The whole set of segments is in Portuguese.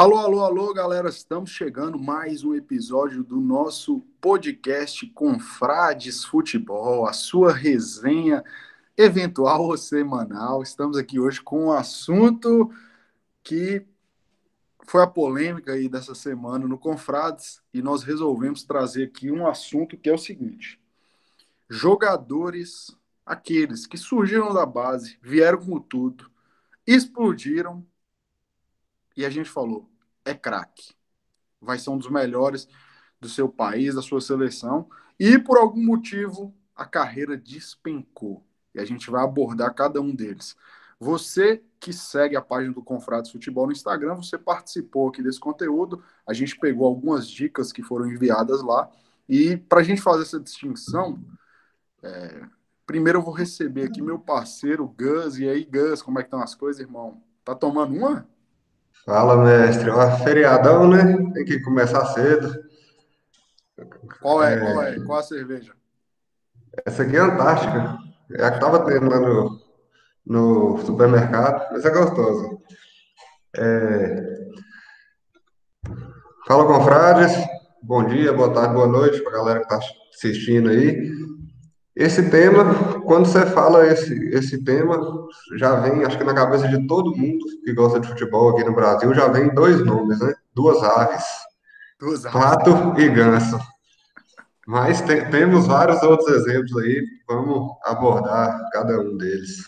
Alô, alô, alô, galera, estamos chegando mais um episódio do nosso podcast Confrades Futebol, a sua resenha eventual ou semanal. Estamos aqui hoje com um assunto que foi a polêmica aí dessa semana no Confrades e nós resolvemos trazer aqui um assunto que é o seguinte: jogadores, aqueles que surgiram da base, vieram com tudo, explodiram e a gente falou, é craque. Vai ser um dos melhores do seu país, da sua seleção, e por algum motivo a carreira despencou. E a gente vai abordar cada um deles. Você que segue a página do Confrades Futebol no Instagram, você participou aqui desse conteúdo. A gente pegou algumas dicas que foram enviadas lá. E para a gente fazer essa distinção, é... primeiro eu vou receber aqui meu parceiro Gus. E aí, Gus, como é que estão as coisas, irmão? Tá tomando uma? Fala, mestre. Ó, feriadão, né? Tem que começar cedo. Qual é, qual é? Qual a cerveja? Essa aqui é Antártica. É a que tava tendo lá no, no supermercado, mas é gostosa. É... Fala, confrades. Bom dia, boa tarde, boa noite para a galera que está assistindo aí. Esse tema, quando você fala esse, esse tema, já vem, acho que na cabeça de todo mundo que gosta de futebol aqui no Brasil, já vem dois nomes, né? Duas aves. Duas aves. Pato e ganso. Mas tem, temos vários outros exemplos aí, vamos abordar cada um deles.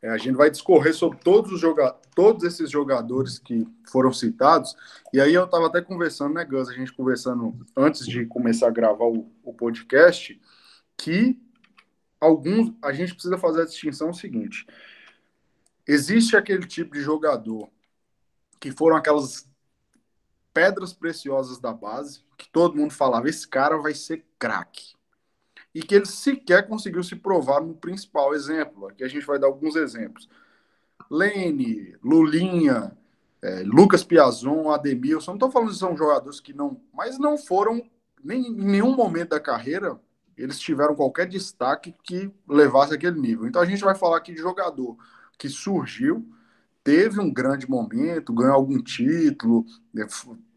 É, a gente vai discorrer sobre todos, os joga todos esses jogadores que foram citados. E aí eu estava até conversando, né, Gus? A gente conversando antes de começar a gravar o, o podcast que alguns a gente precisa fazer a distinção seguinte: existe aquele tipo de jogador que foram aquelas pedras preciosas da base, que todo mundo falava, esse cara vai ser craque. E que ele sequer conseguiu se provar no principal exemplo. Aqui a gente vai dar alguns exemplos. Lene, Lulinha, é, Lucas Piazon, Ademilson. Não estou falando que são jogadores que não. Mas não foram, nem, em nenhum momento da carreira, eles tiveram qualquer destaque que levasse aquele nível. Então a gente vai falar aqui de jogador que surgiu, teve um grande momento, ganhou algum título, né,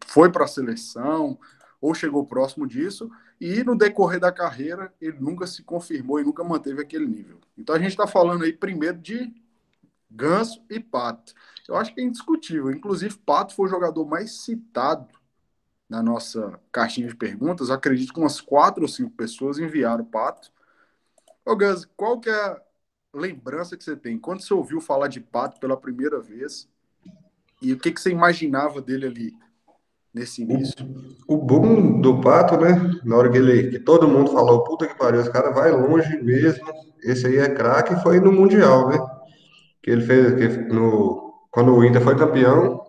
foi para a seleção ou chegou próximo disso e no decorrer da carreira ele nunca se confirmou e nunca manteve aquele nível. Então a gente está falando aí primeiro de Ganso e Pato. Eu acho que é indiscutível. Inclusive, Pato foi o jogador mais citado na nossa caixinha de perguntas, acredito que umas quatro ou cinco pessoas enviaram o Pato. Ô Gus, qual que é a lembrança que você tem? Quando você ouviu falar de Pato pela primeira vez? E o que, que você imaginava dele ali nesse início? O, o boom do Pato, né? Na hora que ele que todo mundo falou, puta que pariu, esse cara vai longe mesmo. Esse aí é craque, foi no Mundial, né? Que ele fez que no, quando o Inter foi campeão,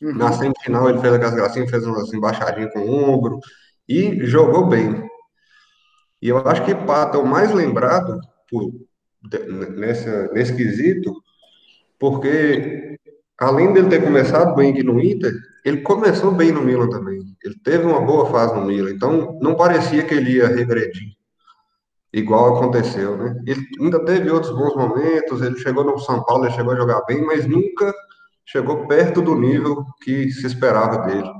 Uhum. Na semifinal ele fez aquelas gracinhas, fez umas embaixadinhas com o ombro e jogou bem. E eu acho que Pato é o mais lembrado por, nessa, nesse quesito, porque além dele ter começado bem aqui no Inter, ele começou bem no Milan também. Ele teve uma boa fase no Milan, então não parecia que ele ia regredir, igual aconteceu, né? Ele ainda teve outros bons momentos, ele chegou no São Paulo, ele chegou a jogar bem, mas nunca chegou perto do nível que se esperava dele.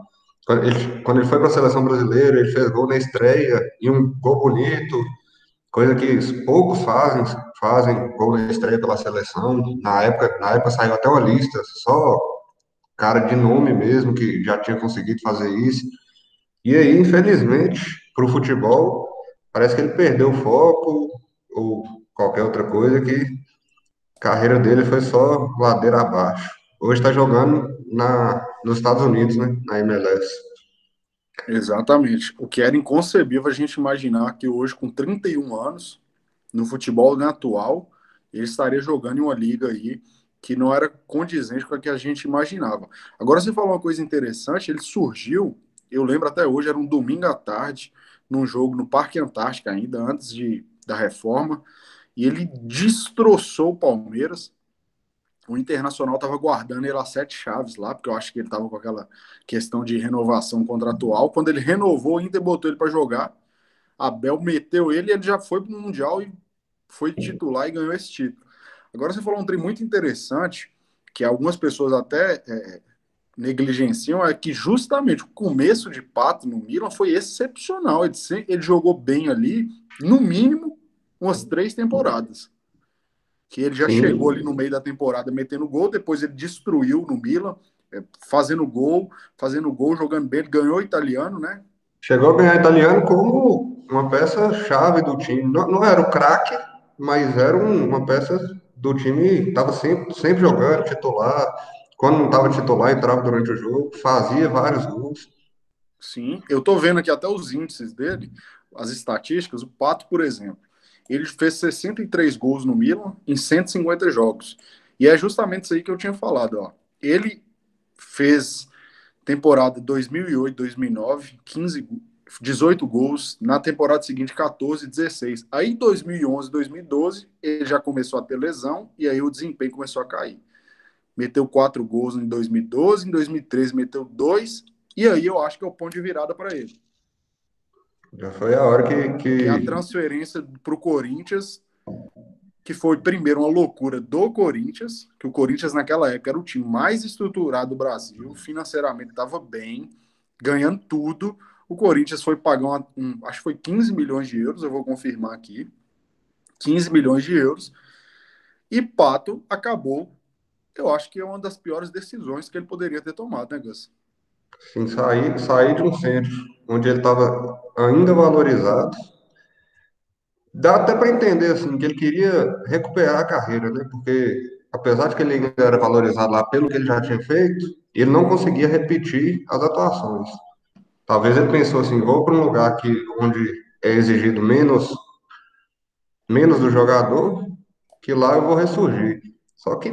Quando ele, quando ele foi para a seleção brasileira, ele fez gol na estreia e um gol bonito, coisa que poucos fazem, fazem gol na estreia pela seleção. Na época, na época saiu até uma lista, só cara de nome mesmo que já tinha conseguido fazer isso. E aí, infelizmente, para o futebol, parece que ele perdeu o foco ou qualquer outra coisa que a carreira dele foi só ladeira abaixo. Hoje está jogando na, nos Estados Unidos, né? Na MLS. Exatamente. O que era inconcebível a gente imaginar que hoje, com 31 anos, no futebol né, atual, ele estaria jogando em uma liga aí que não era condizente com a que a gente imaginava. Agora, você falou uma coisa interessante, ele surgiu, eu lembro até hoje, era um domingo à tarde, num jogo no Parque Antártica ainda, antes de, da reforma, e ele destroçou o Palmeiras, o Internacional estava guardando ele a sete chaves lá, porque eu acho que ele estava com aquela questão de renovação contratual. Quando ele renovou, o Inter botou ele para jogar. Abel meteu ele ele já foi para o Mundial e foi titular e ganhou esse título. Agora você falou um trem muito interessante, que algumas pessoas até é, negligenciam é que justamente o começo de Pato no Milan foi excepcional. Ele, ele jogou bem ali, no mínimo, umas três temporadas. Que ele já Sim. chegou ali no meio da temporada metendo gol, depois ele destruiu no Milan, é, fazendo gol, fazendo gol, jogando bem. Ele ganhou italiano, né? Chegou a ganhar italiano como uma peça-chave do time. Não, não era o craque, mas era um, uma peça do time, estava sempre, sempre jogando, titular. Quando não estava titular, entrava durante o jogo, fazia vários gols. Sim, eu estou vendo aqui até os índices dele, as estatísticas. O Pato, por exemplo, ele fez 63 gols no Milan em 150 jogos. E é justamente isso aí que eu tinha falado. Ó. Ele fez temporada 2008, 2009, 15, 18 gols. Na temporada seguinte, 14, 16. Aí, 2011, 2012, ele já começou a ter lesão e aí o desempenho começou a cair. Meteu quatro gols em 2012, em 2013 meteu dois, e aí eu acho que é o ponto de virada para ele. Já foi a hora que. que... E a transferência para o Corinthians, que foi primeiro uma loucura do Corinthians, que o Corinthians naquela época era o time mais estruturado do Brasil, financeiramente estava bem, ganhando tudo. O Corinthians foi pagar, um, acho que foi 15 milhões de euros, eu vou confirmar aqui. 15 milhões de euros. E Pato acabou, eu acho que é uma das piores decisões que ele poderia ter tomado, né, Gus? Sim, sair, sair de um centro onde ele estava ainda valorizado. Dá até para entender assim que ele queria recuperar a carreira, né? Porque apesar de que ele ainda era valorizado lá pelo que ele já tinha feito, ele não conseguia repetir as atuações. Talvez ele pensou assim, vou para um lugar que onde é exigido menos menos do jogador, que lá eu vou ressurgir. Só que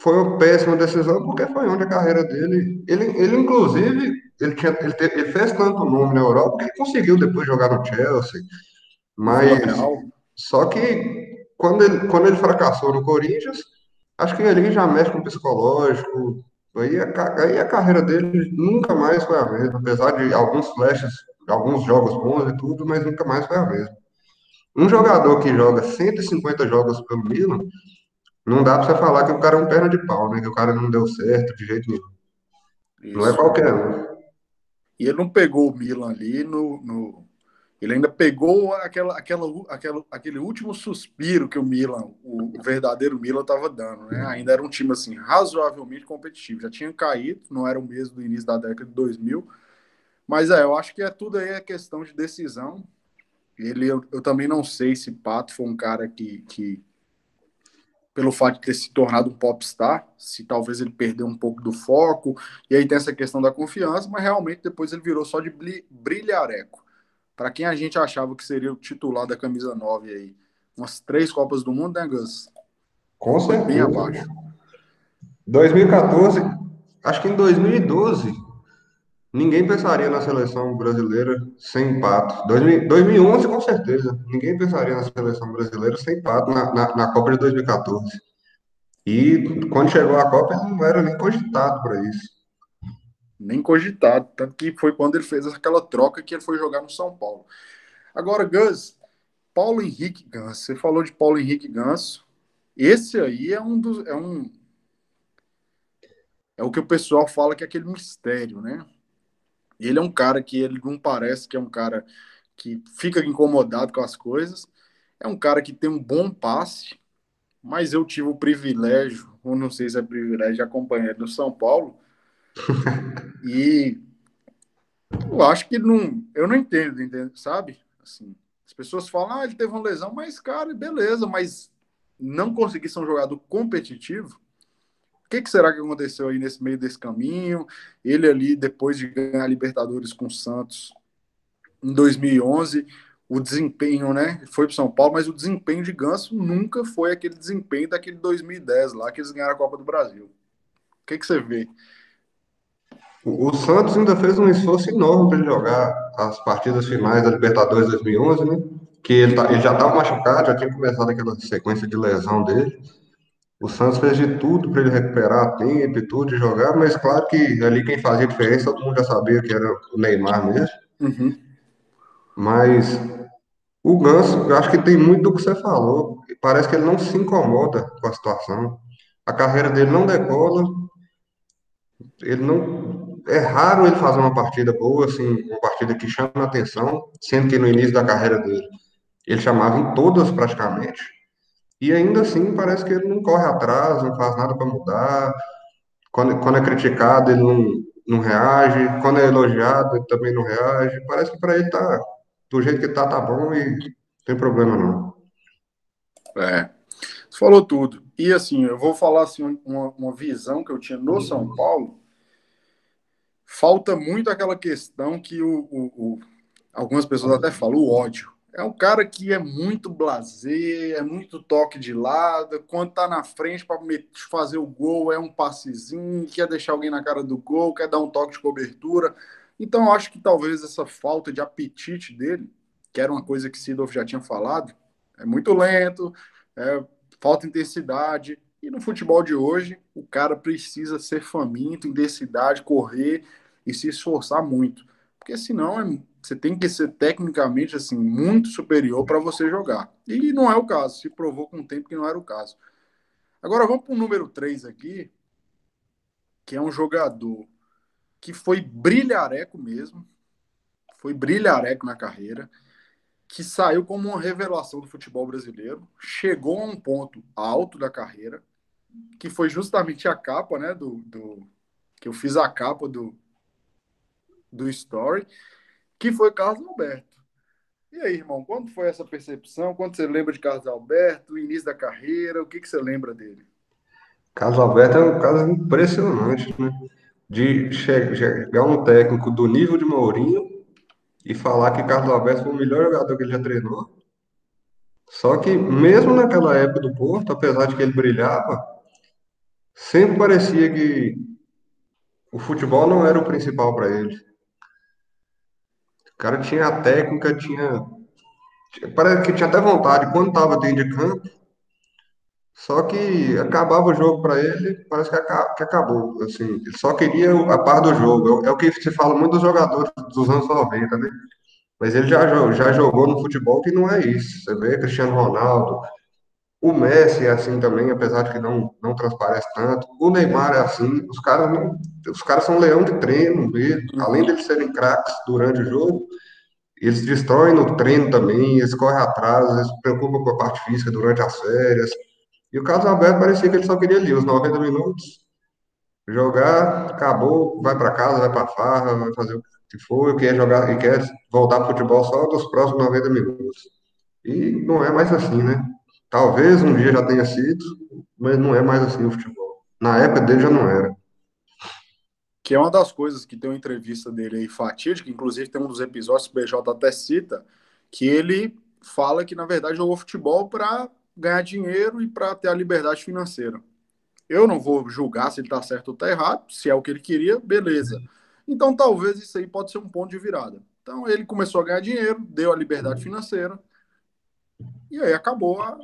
foi uma péssima decisão, porque foi onde a carreira dele. Ele, ele inclusive, ele, tinha, ele, te, ele fez tanto nome na Europa que ele conseguiu depois jogar no Chelsea. Mas. Só que quando ele, quando ele fracassou no Corinthians, acho que ele já mexe com o psicológico. Aí a, aí a carreira dele nunca mais foi a mesma, apesar de alguns flashes, alguns jogos bons e tudo, mas nunca mais foi a mesma. Um jogador que joga 150 jogos pelo Milan não dá pra você falar que o cara é um perna de pau, né? Que o cara não deu certo de jeito nenhum. Isso. Não é qualquer um. E ele não pegou o Milan ali no. no... Ele ainda pegou aquela, aquela, aquela, aquele último suspiro que o Milan, o, o verdadeiro Milan, estava dando. Né? Ainda era um time assim, razoavelmente competitivo. Já tinha caído, não era o mesmo do início da década de 2000. Mas é, eu acho que é tudo aí é questão de decisão. Ele, eu, eu também não sei se Pato foi um cara que, que pelo fato de ter se tornado um popstar, se talvez ele perdeu um pouco do foco, e aí tem essa questão da confiança, mas realmente depois ele virou só de brilhareco. Para quem a gente achava que seria o titular da camisa 9 aí, umas três Copas do Mundo, né, Gus? Com certeza. Bem abaixo. 2014, acho que em 2012, Ninguém pensaria na seleção brasileira sem Pato. 2011, com certeza. Ninguém pensaria na seleção brasileira sem Pato na, na, na, Copa de 2014. E quando chegou a Copa, ele não era nem cogitado para isso. Nem cogitado. Tanto que foi quando ele fez aquela troca que ele foi jogar no São Paulo. Agora, Gus, Paulo Henrique Ganso. Você falou de Paulo Henrique Ganso. Esse aí é um dos. É um. É o que o pessoal fala que é aquele mistério, né? Ele é um cara que ele não parece que é um cara que fica incomodado com as coisas. É um cara que tem um bom passe, mas eu tive o privilégio, ou não sei se é privilégio, de acompanhar ele no São Paulo. e eu acho que não. Eu não entendo, entendo sabe? Assim, as pessoas falam, ah, ele teve uma lesão, mas, cara, beleza, mas não conseguir ser um jogador competitivo que, que, será que aconteceu aí nesse meio desse caminho? Ele ali, depois de ganhar a Libertadores com o Santos em 2011, o desempenho, né? Foi para São Paulo, mas o desempenho de Ganso nunca foi aquele desempenho daquele 2010 lá que eles ganharam a Copa do Brasil. O que, que você vê? O, Santos ainda fez um esforço enorme para jogar as partidas finais da Libertadores 2011, né? Que ele, tá, ele já estava machucado, já tinha começado aquela sequência de lesão dele. O Santos fez de tudo para ele recuperar tempo e tudo, de jogar, mas claro que ali quem fazia diferença, todo mundo já sabia que era o Neymar mesmo. Uhum. Mas o Ganso, eu acho que tem muito do que você falou. Parece que ele não se incomoda com a situação. A carreira dele não decola. ele não. É raro ele fazer uma partida boa, assim, uma partida que chama a atenção, sendo que no início da carreira dele ele chamava em todas praticamente. E ainda assim parece que ele não corre atrás, não faz nada para mudar. Quando, quando é criticado, ele não, não reage. Quando é elogiado, ele também não reage. Parece que para ele tá do jeito que tá, tá bom e não tem problema não. É, você falou tudo. E assim, eu vou falar assim, uma, uma visão que eu tinha no São Paulo. Falta muito aquela questão que o, o, o algumas pessoas até falam, o ódio. É um cara que é muito blazer, é muito toque de lado. Quando tá na frente para fazer o gol, é um passezinho, quer deixar alguém na cara do gol, quer dar um toque de cobertura. Então, eu acho que talvez essa falta de apetite dele, que era uma coisa que Sidolf já tinha falado, é muito lento, é, falta intensidade. E no futebol de hoje, o cara precisa ser faminto, intensidade, correr e se esforçar muito. Porque senão é, você tem que ser tecnicamente assim muito superior para você jogar. E não é o caso, se provou com o tempo que não era o caso. Agora vamos para o número 3 aqui, que é um jogador que foi brilhareco mesmo, foi brilhareco na carreira, que saiu como uma revelação do futebol brasileiro, chegou a um ponto alto da carreira, que foi justamente a capa, né, do, do que eu fiz a capa do do Story, que foi Carlos Alberto. E aí, irmão, quando foi essa percepção? Quando você lembra de Carlos Alberto, o início da carreira, o que, que você lembra dele? Carlos Alberto é um caso impressionante, né? De chegar um técnico do nível de Mourinho e falar que Carlos Alberto foi o melhor jogador que ele já treinou. Só que, mesmo naquela época do Porto, apesar de que ele brilhava, sempre parecia que o futebol não era o principal para ele. O cara tinha a técnica, tinha. Parece que tinha até vontade quando estava dentro de campo. Só que acabava o jogo para ele, parece que, acabou. Assim, ele só queria a par do jogo. É o que se fala muito dos jogadores dos anos 90, né? Mas ele já, já jogou no futebol que não é isso. Você vê Cristiano Ronaldo, o Messi é assim também, apesar de que não, não transparece tanto. O Neymar é assim. Os caras, não, os caras são leão de treino mesmo. Além de serem craques durante o jogo, eles destroem no treino também, eles correm atrás, eles se preocupam com a parte física durante as férias. E o Carlos Alberto parecia que ele só queria ali os 90 minutos, jogar, acabou, vai para casa, vai para farra, vai fazer o que for, e quer jogar e quer voltar para o futebol só dos próximos 90 minutos. E não é mais assim, né? Talvez um dia já tenha sido, mas não é mais assim o futebol. Na época dele já não era. Que é uma das coisas que tem uma entrevista dele aí fatídica, inclusive tem um dos episódios que o BJ até cita, que ele fala que na verdade jogou futebol para ganhar dinheiro e para ter a liberdade financeira. Eu não vou julgar se ele está certo ou está errado, se é o que ele queria, beleza. Então talvez isso aí pode ser um ponto de virada. Então ele começou a ganhar dinheiro, deu a liberdade financeira, e aí acabou a,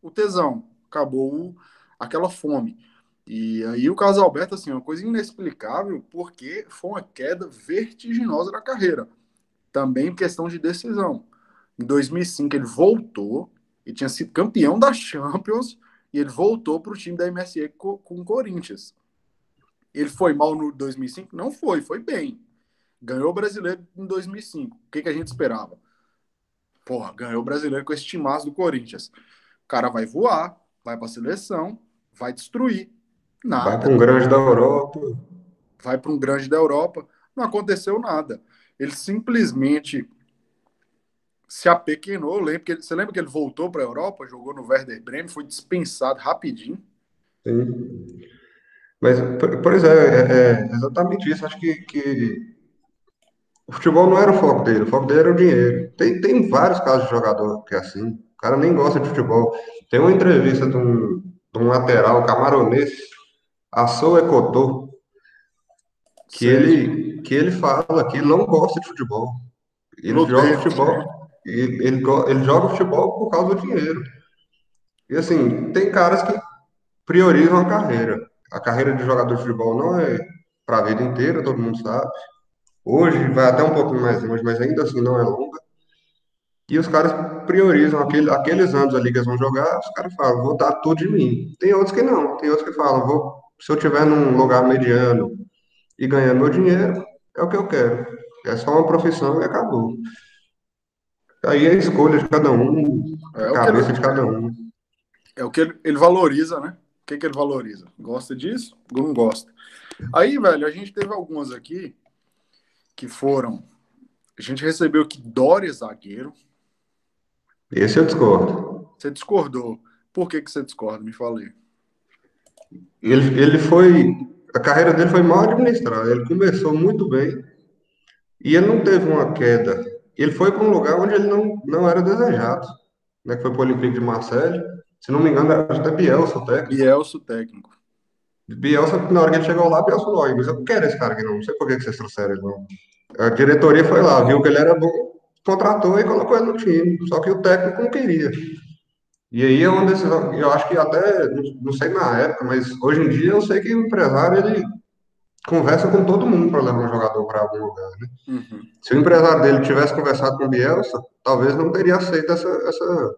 o tesão, acabou aquela fome. E aí o Carlos Alberto, assim, uma coisa inexplicável, porque foi uma queda vertiginosa da carreira. Também questão de decisão. Em 2005 ele voltou, e tinha sido campeão da Champions, e ele voltou para o time da MSE com, com o Corinthians. Ele foi mal no 2005? Não foi, foi bem. Ganhou o brasileiro em 2005. O que, que a gente esperava? Porra, ganhou o brasileiro com esse timaço do Corinthians. O cara vai voar, vai para a seleção, vai destruir. Nada. Vai para um grande da Europa. Vai para um grande da Europa. Não aconteceu nada. Ele simplesmente se apequenou. Lembra que ele, você lembra que ele voltou para a Europa, jogou no Werder Bremen, foi dispensado rapidinho. Sim. Mas, por exemplo, é, é, exatamente isso. Acho que, que o futebol não era o foco dele, o foco dele era o dinheiro. Tem, tem vários casos de jogador que é assim. O cara nem gosta de futebol. Tem uma entrevista de um, de um lateral camaronês, Assou Ecotô, que ele, que ele fala que não gosta de futebol. Ele joga futebol. Ele, ele, ele joga futebol por causa do dinheiro. E assim, tem caras que priorizam a carreira. A carreira de jogador de futebol não é para a vida inteira, todo mundo sabe. Hoje vai até um pouquinho mais longe, mas ainda assim não é longa. E os caras priorizam aquele, aqueles anos ali que eles vão jogar, os caras falam, vou dar tudo de mim. Tem outros que não, tem outros que falam, vou se eu tiver num lugar mediano e ganhando meu dinheiro, é o que eu quero. É só uma profissão e acabou. Aí é a escolha de cada um, é a cabeça ele, de cada um. É o que ele, ele valoriza, né? O que, que ele valoriza? Gosta disso? Não gosta. Aí, velho, a gente teve algumas aqui que foram. A gente recebeu que Dória é zagueiro. Esse eu discordo. Você discordou. Por que, que você discorda? Me falei. Ele, ele foi. A carreira dele foi mal administrada. Ele começou muito bem e ele não teve uma queda. Ele foi para um lugar onde ele não, não era desejado. Né, que foi para o Olympique de Marseille. Se não me engano, era até Bielsa o técnico. Bielsa o técnico. Bielsa, na hora que ele chegou lá, Bielsa falou, mas eu não quero esse cara aqui não, não sei por que vocês trouxeram ele não. A diretoria foi lá, viu que ele era bom, contratou e colocou ele no time, só que o técnico não queria. E aí é uma decisão, eu acho que até, não sei na época, mas hoje em dia eu sei que o empresário, ele conversa com todo mundo para levar um jogador para algum lugar, né? Uhum. Se o empresário dele tivesse conversado com o Bielsa, talvez não teria aceito essa, essa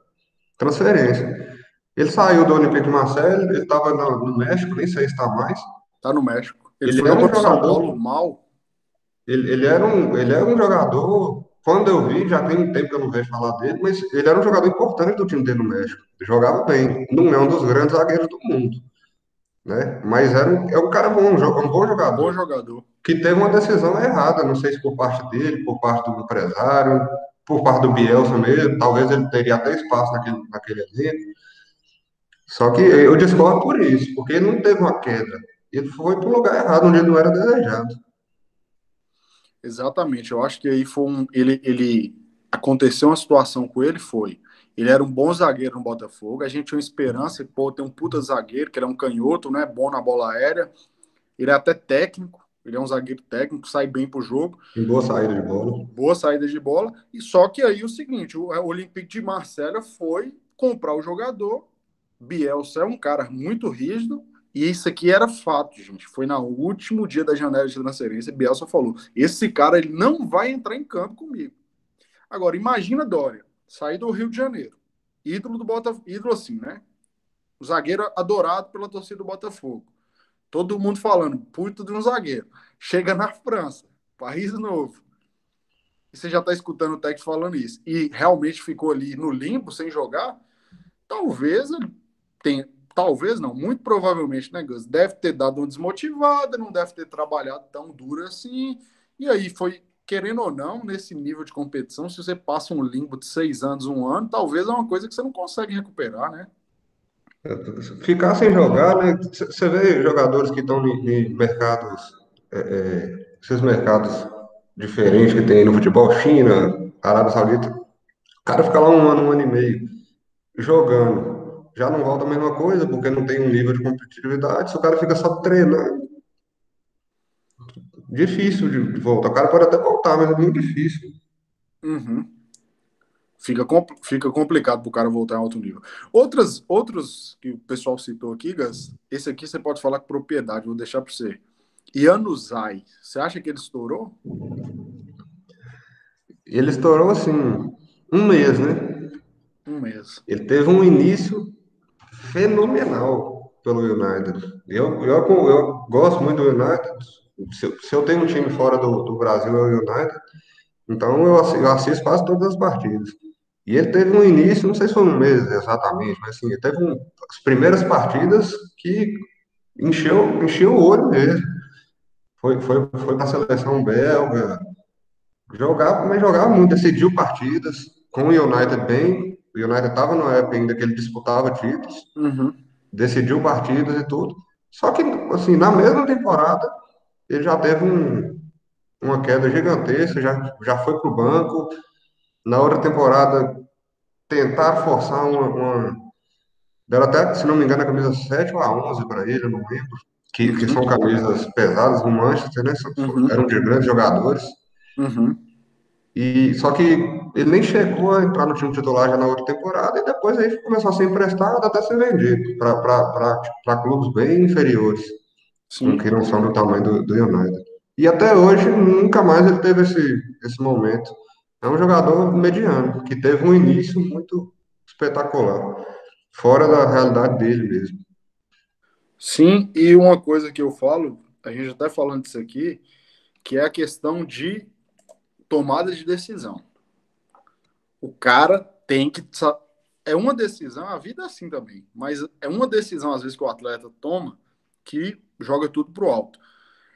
transferência. Ele saiu do Olympique de Marseille, ele estava no, México, nem sei se está mais. Está no México. Ele, ele foi era um jogador mal. Ele, ele, era um, ele era um jogador. Quando eu vi, já tem um tempo que eu não vejo falar dele, mas ele era um jogador importante do time dele no México. Jogava bem. Não é um dos grandes zagueiros do mundo. Né? Mas era um, é um cara bom, um, um bom jogador. Bom jogador. Que teve uma decisão errada, não sei se por parte dele, por parte do empresário, por parte do Bielsa mesmo. Talvez ele teria até espaço naquele, naquele elenco só que eu discordo por isso, porque ele não teve uma queda. Ele foi para o lugar errado, onde ele não era desejado. Exatamente. Eu acho que aí foi um. Ele, ele aconteceu uma situação com ele, foi. Ele era um bom zagueiro no Botafogo. A gente tinha uma esperança, pô, tem um puta zagueiro, que era um canhoto, né? Bom na bola aérea. Ele é até técnico. Ele é um zagueiro técnico, sai bem pro jogo. Tem boa saída de bola. Boa saída de bola. E só que aí o seguinte, o Olympique de Marselha foi comprar o jogador Bielsa é um cara muito rígido, e isso aqui era fato, gente. Foi no último dia da janela de transferência, Bielsa falou: esse cara ele não vai entrar em campo comigo. Agora, imagina Dória, sair do Rio de Janeiro, ídolo do Botafogo, ídolo assim, né? O zagueiro adorado pela torcida do Botafogo. Todo mundo falando, puto de um zagueiro. Chega na França, país novo. E você já está escutando o técnico falando isso. E realmente ficou ali no limbo, sem jogar. Talvez tem, talvez não, muito provavelmente, né, Gus? Deve ter dado uma desmotivada, não deve ter trabalhado tão duro assim. E aí foi, querendo ou não, nesse nível de competição, se você passa um limbo de seis anos, um ano, talvez é uma coisa que você não consegue recuperar, né? Ficar sem jogar, né? Você vê jogadores que estão em, mercados, é, é, esses mercados diferentes que tem no futebol, China, Arábia Saudita, o cara fica lá um ano, um ano e meio jogando já não volta a mesma coisa, porque não tem um nível de competitividade, se o cara fica só treinando, difícil de voltar. O cara pode até voltar, mas é muito difícil. Uhum. Fica, compl fica complicado para o cara voltar em alto nível. Outras, outros que o pessoal citou aqui, Gas, esse aqui você pode falar com propriedade, vou deixar para você. Yanuzai, você acha que ele estourou? Ele estourou assim, um mês, né? Um mês. Ele teve um início fenomenal pelo United. Eu, eu, eu gosto muito do United. Se, se eu tenho um time fora do, do Brasil, é o United. Então eu eu assisto quase todas as partidas. E ele teve um início, não sei se foi um mês exatamente, mas assim, ele teve um, as primeiras partidas que encheu, encheu o olho mesmo. Foi, foi, foi para a seleção belga, jogava, mas jogava muito, decidiu partidas, com o United bem, o United estava na época ainda que ele disputava títulos, uhum. decidiu partidas e tudo. Só que, assim, na mesma temporada, ele já teve um, uma queda gigantesca, já, já foi para o banco. Na outra temporada, tentar forçar uma, uma. Deram até, se não me engano, a camisa 7 ou a 11 para ele, eu não lembro. Que, que são camisas pesadas no Manchester, né? Uhum. Eram de grandes jogadores. Uhum. E, só que ele nem chegou a entrar no time titular já na outra temporada e depois aí começou a ser emprestado até ser vendido para clubes bem inferiores, Sim. que não são do tamanho do, do United. E até hoje nunca mais ele teve esse, esse momento. É um jogador mediano, que teve um início muito espetacular, fora da realidade dele mesmo. Sim, e uma coisa que eu falo, a gente até falando disso aqui, que é a questão de tomada de decisão. O cara tem que. É uma decisão, a vida é assim também, mas é uma decisão, às vezes, que o atleta toma que joga tudo pro alto.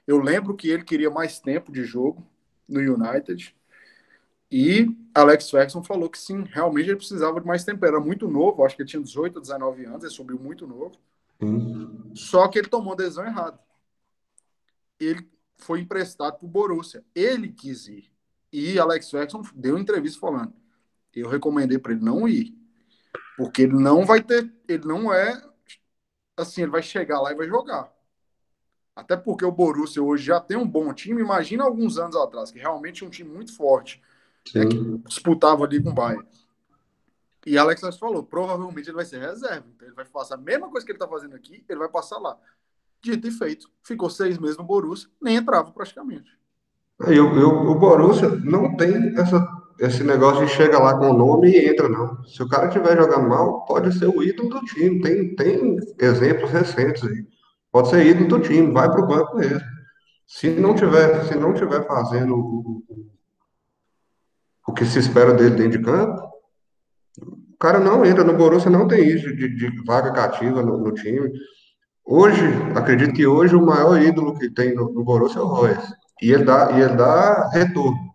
Eu lembro que ele queria mais tempo de jogo no United. E Alex Ferguson falou que sim, realmente ele precisava de mais tempo. Era muito novo, acho que ele tinha 18, 19 anos, ele subiu muito novo. Só que ele tomou a decisão errada. Ele foi emprestado para o Borussia. Ele quis ir. E Alex Ferguson deu entrevista falando: eu recomendei para ele não ir, porque ele não vai ter, ele não é assim, ele vai chegar lá e vai jogar. Até porque o Borussia hoje já tem um bom time. Imagina alguns anos atrás, que realmente é um time muito forte, né, que disputava ali com o Bayern. E Alex falou, provavelmente ele vai ser reserva. Então ele vai passar a mesma coisa que ele está fazendo aqui, ele vai passar lá. Dito e feito. Ficou seis meses no Borussia, nem entrava praticamente. E o, o Borussia não tem essa, esse negócio de chega lá com o nome e entra, não. Se o cara estiver jogando mal, pode ser o ídolo do time. Tem, tem exemplos recentes aí. Pode ser ídolo do time, vai para o banco mesmo. Se não tiver, se não tiver fazendo o, o, o que se espera dele dentro de campo, o cara não entra. No Borussia não tem isso de, de vaga cativa no, no, time. Hoje, acredito que hoje o maior ídolo que tem no, no Borussia é o Royce. E ele dá, e ele dá retorno.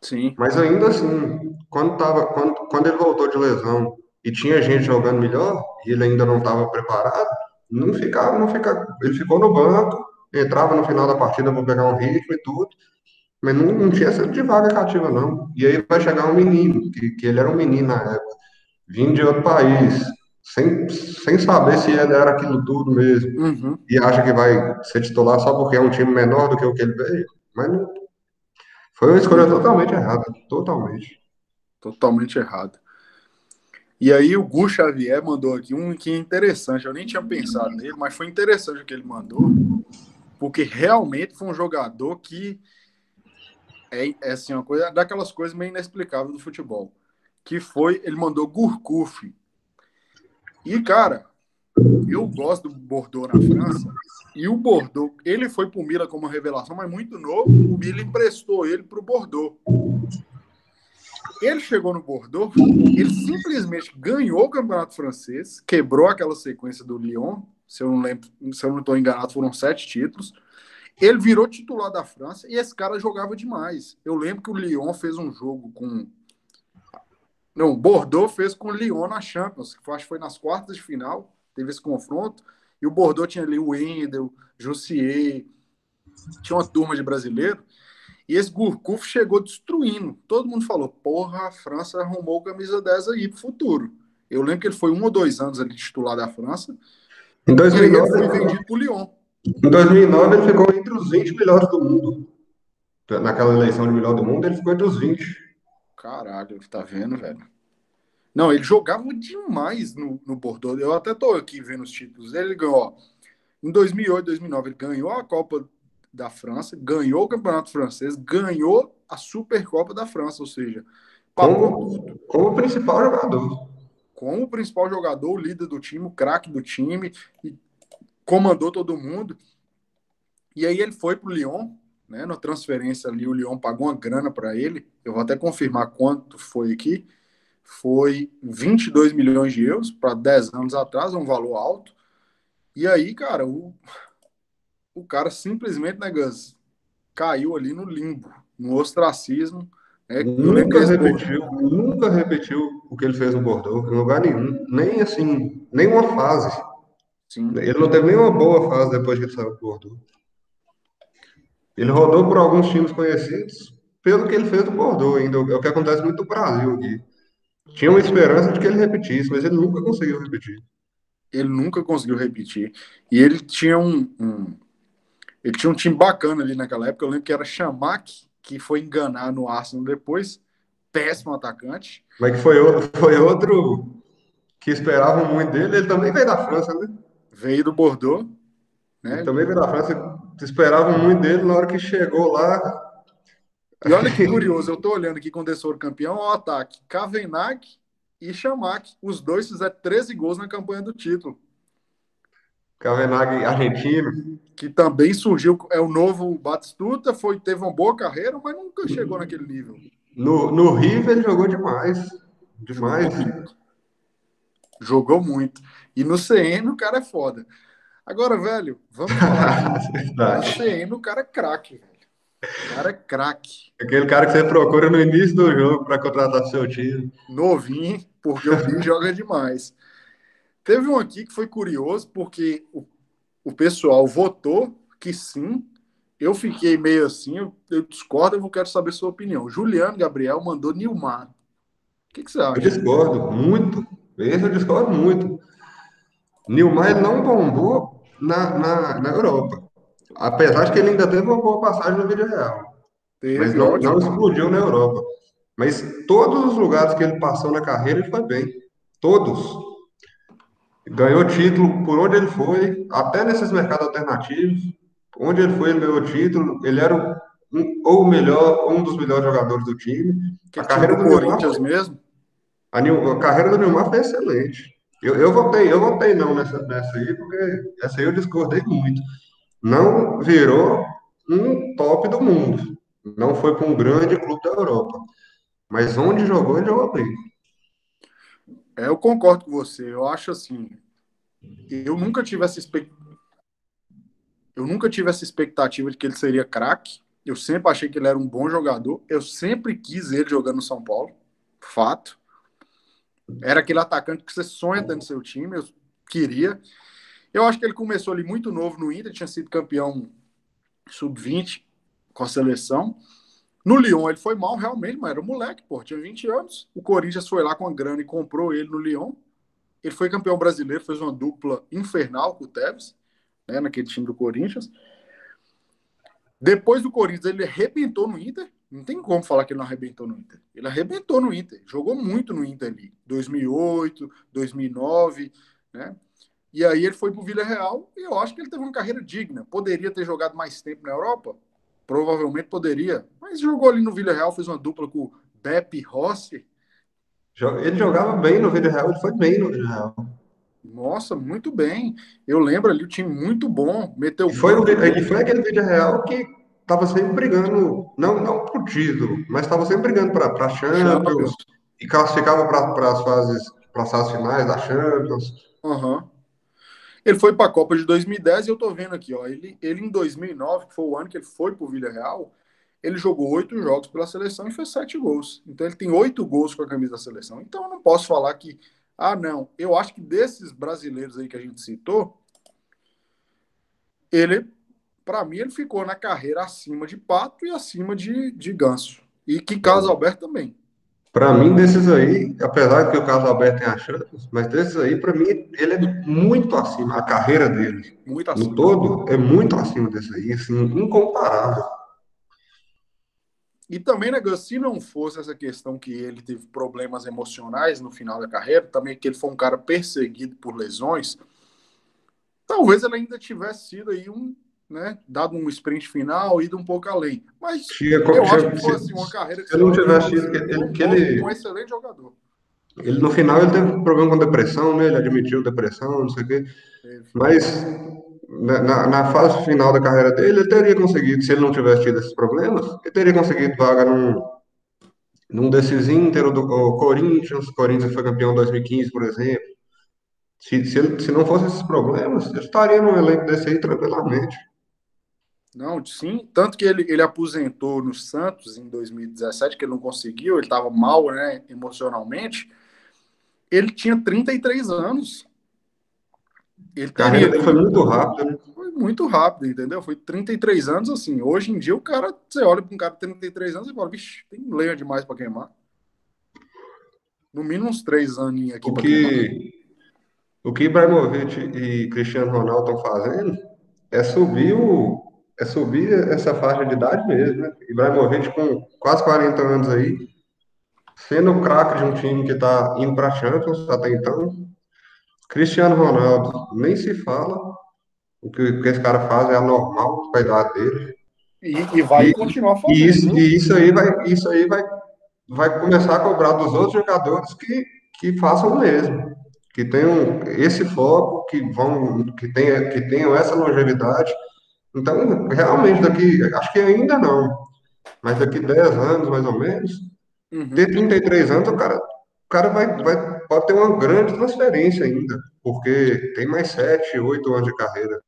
Sim. Mas ainda assim, quando, tava, quando, quando ele voltou de lesão e tinha gente jogando melhor, e ele ainda não estava preparado, não ficava, não ficava. Ele ficou no banco, entrava no final da partida para pegar um ritmo e tudo. Mas não, não tinha sido de vaga cativa, não. E aí vai chegar um menino, que, que ele era um menino na época, vindo de outro país, sem, sem saber se ele era aquilo tudo mesmo, uhum. e acha que vai ser titular só porque é um time menor do que o que ele veio. Mas não. Foi uma escolha totalmente errada. Totalmente. Totalmente errada. E aí o Gu Xavier mandou aqui um que é interessante. Eu nem tinha pensado nele, mas foi interessante o que ele mandou. Porque realmente foi um jogador que é, é assim, uma coisa daquelas coisas meio inexplicáveis do futebol. Que foi, ele mandou Gurkuf. E, cara, eu gosto do Bordeaux na França. E o Bordeaux, ele foi pro Milan como revelação, mas muito novo. O Milan emprestou ele pro Bordeaux. Ele chegou no Bordeaux, ele simplesmente ganhou o campeonato francês, quebrou aquela sequência do Lyon. Se eu não lembro, se eu não estou enganado, foram sete títulos. Ele virou titular da França e esse cara jogava demais. Eu lembro que o Lyon fez um jogo com. Não, Bordeaux fez com o Lyon na Champions, que acho que foi nas quartas de final, teve esse confronto. E o Bordeaux tinha ali o Wendel, Jussier, tinha uma turma de brasileiro. E esse Gurkuf chegou destruindo. Todo mundo falou: porra, a França arrumou camisa 10 aí pro futuro. Eu lembro que ele foi um ou dois anos ali titular da França. Em 2009, ele foi vendido pro Lyon. Em 2009, ele ficou entre os 20 melhores do mundo. Naquela eleição de melhor do mundo, ele ficou entre os 20. Caralho, tá vendo, velho? Não, ele jogava demais no, no Bordeaux. Eu até tô aqui vendo os títulos. Ele ganhou, em 2008, 2009, ele ganhou a Copa da França, ganhou o Campeonato Francês, ganhou a Supercopa da França, ou seja, como, tudo. Como o principal jogador. Como o principal jogador, o líder do time, o craque do time, e comandou todo mundo. E aí ele foi para o Lyon, né? Na transferência ali, o Lyon pagou uma grana para ele. Eu vou até confirmar quanto foi aqui. Foi 22 milhões de euros para 10 anos atrás, um valor alto. E aí, cara, o, o cara simplesmente, né, Gus, caiu ali no limbo, no ostracismo. Né? Nunca repetiu, nunca repetiu o que ele fez no Bordeaux, em lugar nenhum. Nem assim, nenhuma fase. Sim. Ele não teve nenhuma boa fase depois que ele saiu do Bordeaux. Ele rodou por alguns times conhecidos pelo que ele fez no Bordeaux ainda. É o que acontece muito no Brasil aqui. Tinha uma esperança de que ele repetisse, mas ele nunca conseguiu repetir. Ele nunca conseguiu repetir. E ele tinha um, um ele tinha um time bacana ali naquela época. Eu lembro que era Chamac, que foi enganar no Arsenal depois. Péssimo atacante. Mas que foi outro, foi outro que esperavam muito dele. Ele também veio da França, né? Veio do Bordeaux. Né? Ele também veio da França. Esperavam muito dele na hora que chegou lá. E olha que curioso, eu tô olhando aqui com o Dessor campeão, o ataque. Kavenak e Chamac. Os dois fizeram 13 gols na campanha do título. Cavenaghi argentino. Que também surgiu, é o novo Batistuta, foi, teve uma boa carreira, mas nunca chegou naquele nível. No, no River ele jogou demais. Demais. Jogou muito. Jogou muito. E no CN o cara é foda. Agora, velho, vamos falar. no CN o cara é craque, velho. O cara é craque. Aquele cara que você procura no início do jogo para contratar seu time. Novinho, porque o time joga demais. Teve um aqui que foi curioso, porque o, o pessoal votou que sim. Eu fiquei meio assim, eu, eu discordo, eu quero saber sua opinião. Juliano Gabriel mandou Nilmar. O que, que você acha? Eu discordo muito. Esse eu discordo muito. Nilmar não bombou na, na, na Europa. Apesar de que ele ainda teve uma boa passagem no vídeo real. Teve, mas não, não explodiu na Europa. Mas todos os lugares que ele passou na carreira, ele foi bem. Todos. Ganhou título por onde ele foi, até nesses mercados alternativos. Onde ele foi, ele ganhou título. Ele era um, ou o melhor, um dos melhores jogadores do time. Que a carreira do Corinthians Neymar, mesmo? A, a, carreira do Neymar foi excelente. Eu, eu votei, eu votei não nessa, nessa aí, porque essa aí eu discordei muito. Não virou um top do mundo. Não foi para um grande clube da Europa. Mas onde jogou, ele jogou bem. É, eu concordo com você. Eu acho assim. Eu nunca tive essa expectativa. Eu nunca tive essa expectativa de que ele seria craque. Eu sempre achei que ele era um bom jogador. Eu sempre quis ele jogando no São Paulo. Fato. Era aquele atacante que você sonha ter no seu time, eu queria. Eu acho que ele começou ali muito novo no Inter, tinha sido campeão sub-20 com a seleção. No Lyon ele foi mal realmente, mas era um moleque, pô, tinha 20 anos. O Corinthians foi lá com a grana e comprou ele no Lyon. Ele foi campeão brasileiro, fez uma dupla infernal com o Tevez, né, naquele time do Corinthians. Depois do Corinthians, ele arrebentou no Inter. Não tem como falar que ele não arrebentou no Inter. Ele arrebentou no Inter. Jogou muito no Inter ali. 2008, 2009, né? E aí ele foi para o Vila Real e eu acho que ele teve uma carreira digna. Poderia ter jogado mais tempo na Europa? Provavelmente poderia. Mas jogou ali no Vila Real, fez uma dupla com o Beppe Rossi. Ele jogava bem no Vila Real, ele foi bem no Vila Real. Nossa, muito bem. Eu lembro ali o time muito bom, meteu e foi, o, e foi aquele vídeo real que estava sempre brigando, não, não por título, mas estava sempre brigando para Champions, Champions e classificava para as fases, para as fases finais da Champions. Uhum. Ele foi para a Copa de 2010 e eu tô vendo aqui, ó, ele, ele em 2009, que foi o ano que ele foi para o Villarreal, ele jogou oito jogos pela seleção e fez sete gols. Então ele tem oito gols com a camisa da seleção. Então eu não posso falar que ah, não. Eu acho que desses brasileiros aí que a gente citou, ele, para mim, ele ficou na carreira acima de Pato e acima de, de Ganso. E que Carlos Alberto também. Para mim, desses aí, apesar de que o Carlos Alberto tem a chance, mas desses aí, para mim, ele é muito acima, a carreira dele. Muito acima. No todo, é muito acima desse aí, assim, incomparável. E também, né, Gus, se não fosse essa questão que ele teve problemas emocionais no final da carreira, também que ele foi um cara perseguido por lesões, talvez ele ainda tivesse sido aí um, né, dado um sprint final, ido um pouco além. Mas eu acho que fosse assim, uma carreira que ele não tivesse ele, que ele, um excelente jogador. Ele no final ele teve problema com depressão, né? Ele admitiu depressão, não sei o quê. Mas na, na, fase final da carreira dele, ele teria conseguido, se ele não tivesse tido esses problemas, ele teria conseguido vaga num, num desses Inter do Corinthians. Corinthians foi campeão em 2015, por exemplo. Se, se, ele, se não fosse esses problemas, ele estaria num elenco desse aí tranquilamente. Não, sim. Tanto que ele, ele aposentou no Santos em 2017, que ele não conseguiu, ele estava mal né, emocionalmente. Ele tinha 33 anos. Ele foi muito rápida, né? Foi muito rápido, entendeu? Foi 33 anos, assim. Hoje em dia, o cara, você olha para um cara de 33 anos e fala, vixe, tem lenha demais para queimar. No mínimo uns três aninhos aqui. O que, o que Ibrahimovic e Cristiano Ronaldo estão fazendo é subir o, é subir essa faixa de idade mesmo, né? Ibrahimovic com quase 40 anos aí, sendo o craque de um time que está indo para Champions até então, Cristiano Ronaldo, nem se fala. O que, o que esse cara faz é anormal com a idade dele. E, e vai e, continuar fazendo. E isso, e isso aí, vai, isso aí vai, vai começar a cobrar dos outros jogadores que, que façam o mesmo. que tenham esse foco, que vão, que tenha, que tenham essa longevidade. Então, realmente, daqui, acho que ainda não, mas daqui 10 anos, mais ou menos, Uhum. ter 33 anos, o cara, o cara vai, vai, pode ter uma grande transferência ainda, porque tem mais 7, 8 anos de carreira.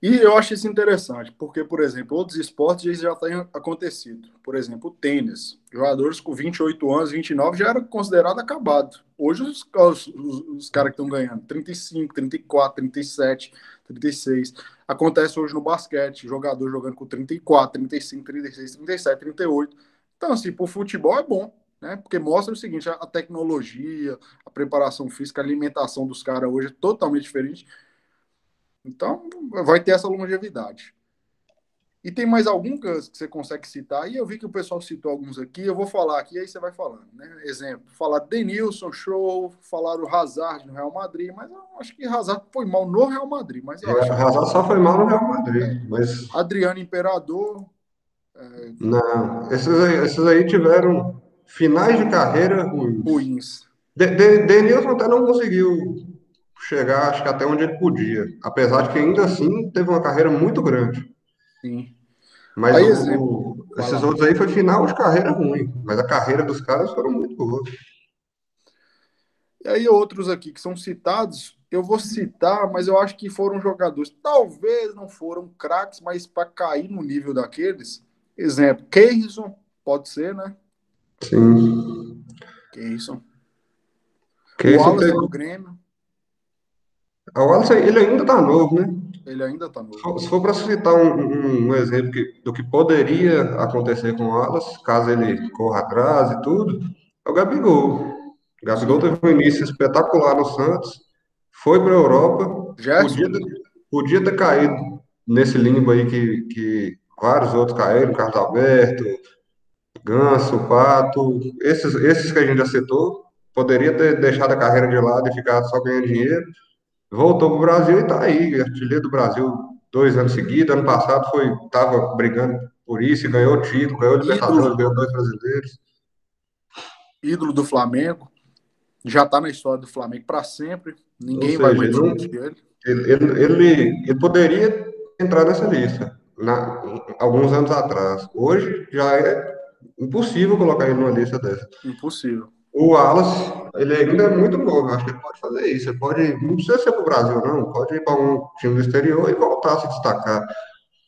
E eu acho isso interessante, porque, por exemplo, outros esportes já têm acontecido. Por exemplo, o tênis. Jogadores com 28 anos, 29 já era considerado acabado. Hoje os, os, os, os caras que estão ganhando 35, 34, 37, 36. Acontece hoje no basquete, jogador jogando com 34, 35, 36, 37, 38. Então, assim, pro futebol é bom, né? Porque mostra o seguinte: a tecnologia, a preparação física, a alimentação dos caras hoje é totalmente diferente. Então, vai ter essa longevidade. E tem mais algum que você consegue citar? E eu vi que o pessoal citou alguns aqui, eu vou falar aqui, aí você vai falando, né? Exemplo, falar Denilson, show, falar o Hazard no Real Madrid, mas eu acho que Hazard foi mal no Real Madrid, mas eu É, acho Hazard só foi mal no Real Madrid, mas Adriano Imperador, não, esses aí, esses aí tiveram finais de carreira ruins. ruins. De, de, Denilson até não conseguiu chegar, acho que até onde ele podia, apesar de que ainda assim teve uma carreira muito grande. Sim. Mas Aí, o- o- esses outros aí foi final de carreira ruim, mas a carreira dos caras foram muito boas. E aí outros aqui que são citados, eu vou citar, mas eu acho que foram jogadores, talvez não foram craques, mas para cair no nível daqueles. Exemplo, Keirson, pode ser, né? Sim. Keirson. O Keyson Wallace teve- do Grêmio, O Wallace, ele ainda tá novo, né? Ele ainda tá Se novo. Se for para citar um, um- um exemplo que- do que poderia acontecer com o Wallace, caso ele corra atrás e tudo, é o Gabigol. O Gabigol teve um início espetacular no Santos, foi para a Europa, Gerson, podia ter, podia ter caído nesse limbo aí que, que vários outros caíram, Carlos Alberto, Ganso, Pato, esses, esses que a gente já citou, poderia ter deixado a carreira de lado e ficado só ganhando dinheiro. Voltou para o Brasil e está aí, artilheiro do Brasil dois anos seguidos. Ano passado foi, estava brigando por isso e ganhou o título, ganhou o Libertadores, ganhou dois brasileiros. ídolo do Flamengo, já tá na história do Flamengo para sempre. Ninguém Ou vai seja, mais discutir ele. Ele, ele, ele, ele poderia entrar nessa lista na, alguns anos atrás. Hoje já é impossível colocar ele numa lista dessa. Impossível. O Wallace, ele ainda é muito novo, eu acho que ele pode fazer isso. Ele pode, não precisa ser para o Brasil, não. Pode ir para um time do exterior e voltar a se destacar.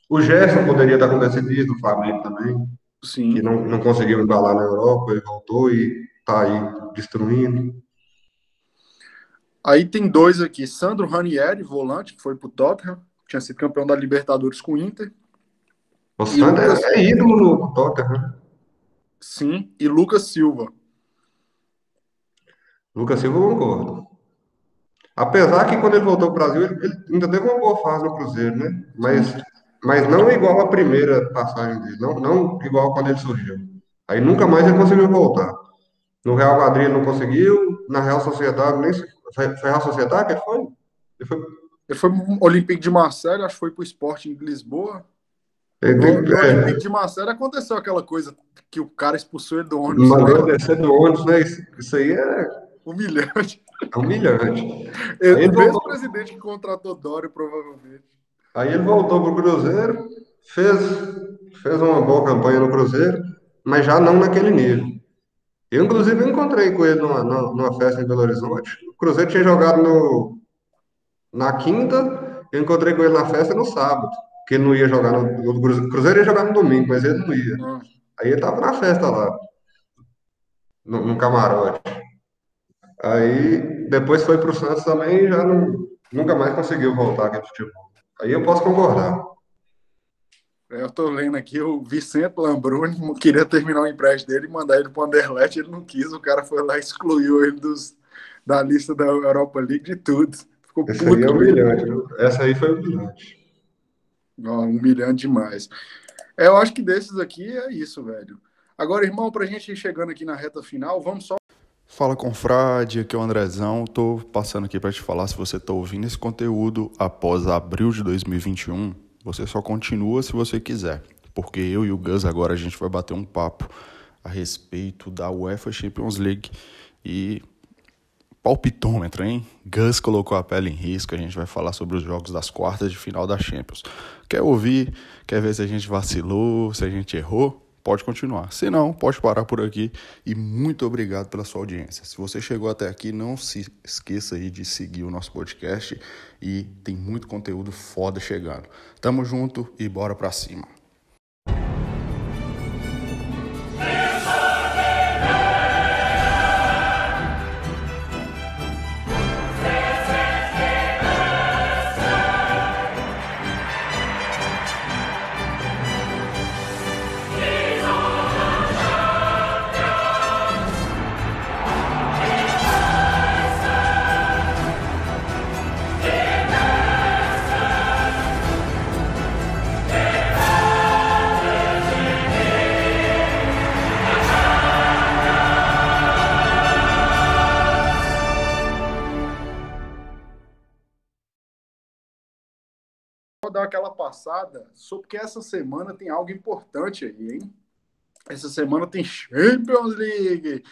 O Gerson poderia estar acontecendo isso no Flamengo também, que Sim. não, não conseguiu embalar na Europa, ele voltou e está aí destruindo. Aí tem dois aqui. Sandro Ranieri, volante, que foi pro Tottenham. Tinha sido campeão da Libertadores com o Inter. O E Sander Lucas- é ídolo no Tottenham, né? Sim. E Lucas Silva. Lucas Silva, eu concordo. Apesar que quando ele voltou para o Brasil, ele, ele ainda teve uma boa fase no Cruzeiro, né? Mas, mas não igual a primeira passagem dele, não, não igual quando ele surgiu. Aí nunca mais ele conseguiu voltar. No Real Madrid ele não conseguiu, na Real Sociedade nem se- foi, foi Real Sociedade que ele foi? Ele foi Ele foi pro Olympique de Marseille, acho que foi pro Sporting de Lisboa. ele No, tem- no é, Olympique de Marseille aconteceu aquela coisa que o cara expulsou ele do ônibus. mandou né? descer do ônibus, né? Isso, isso aí é Humilhante. humilhante. Ele, o mesmo presidente que contratou Dória, provavelmente. Aí ele voltou pro Cruzeiro, fez, fez uma boa campanha no Cruzeiro, mas já não naquele nível. Eu, inclusive, encontrei com ele numa, numa, festa em Belo Horizonte. O Cruzeiro tinha jogado no, na quinta, eu encontrei com ele na festa no sábado, que ele não ia jogar no, o Cruzeiro, o ia jogar no domingo, mas ele não ia. Aí ele tava na festa lá, no, no camarote. Aí depois foi pro Santos também e já não, nunca mais conseguiu voltar aquele futebol. Aí eu posso concordar. é, eu tô lendo aqui, o Vicente Lambruni queria terminar o empréstimo dele e mandar ele pro Anderlecht, ele não quis, o cara foi lá e excluiu ele dos, da lista da Europa League de tudo. Ficou Esse aí é puto. humilhante, viu? Essa aí foi humilhante. Ó, humilhante demais. É, eu acho que desses aqui é isso, velho. Agora, irmão, pra gente ir chegando aqui na reta final, vamos só. Fala confrade, aqui é o Andrezão. Tô passando aqui para te falar se você tá ouvindo esse conteúdo após abril de 2021, você só continua se você quiser, porque eu e o Gus agora a gente vai bater um papo a respeito da UEFA Champions League e palpitômetro, hein? Gus colocou a pele em risco. A gente vai falar sobre os jogos das quartas de final da Champions. Quer ouvir? Quer ver se a gente vacilou, se a gente errou? Pode continuar. Se não, pode parar por aqui. E muito obrigado pela sua audiência. Se você chegou até aqui, não se esqueça aí de seguir o nosso podcast. E tem muito conteúdo foda chegando. Tamo junto e bora pra cima. Dar aquela passada, só porque essa semana tem algo importante aí, hein? Essa semana tem Champions League.